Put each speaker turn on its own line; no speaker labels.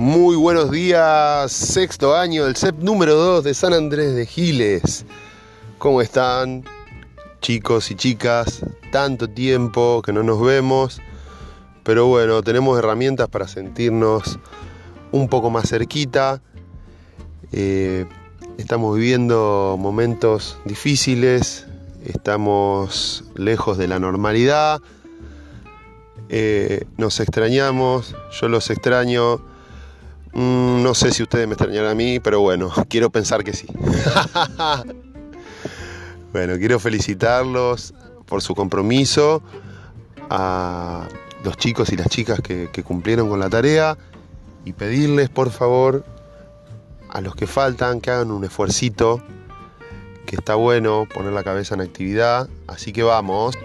Muy buenos días, sexto año del CEP número 2 de San Andrés de Giles. ¿Cómo están, chicos y chicas? Tanto tiempo que no nos vemos, pero bueno, tenemos herramientas para sentirnos un poco más cerquita. Eh, estamos viviendo momentos difíciles, estamos lejos de la normalidad, eh, nos extrañamos, yo los extraño. Mm, no sé si ustedes me extrañarán a mí, pero bueno, quiero pensar que sí. bueno, quiero felicitarlos por su compromiso, a los chicos y las chicas que, que cumplieron con la tarea y pedirles por favor a los que faltan que hagan un esfuercito, que está bueno poner la cabeza en actividad, así que vamos.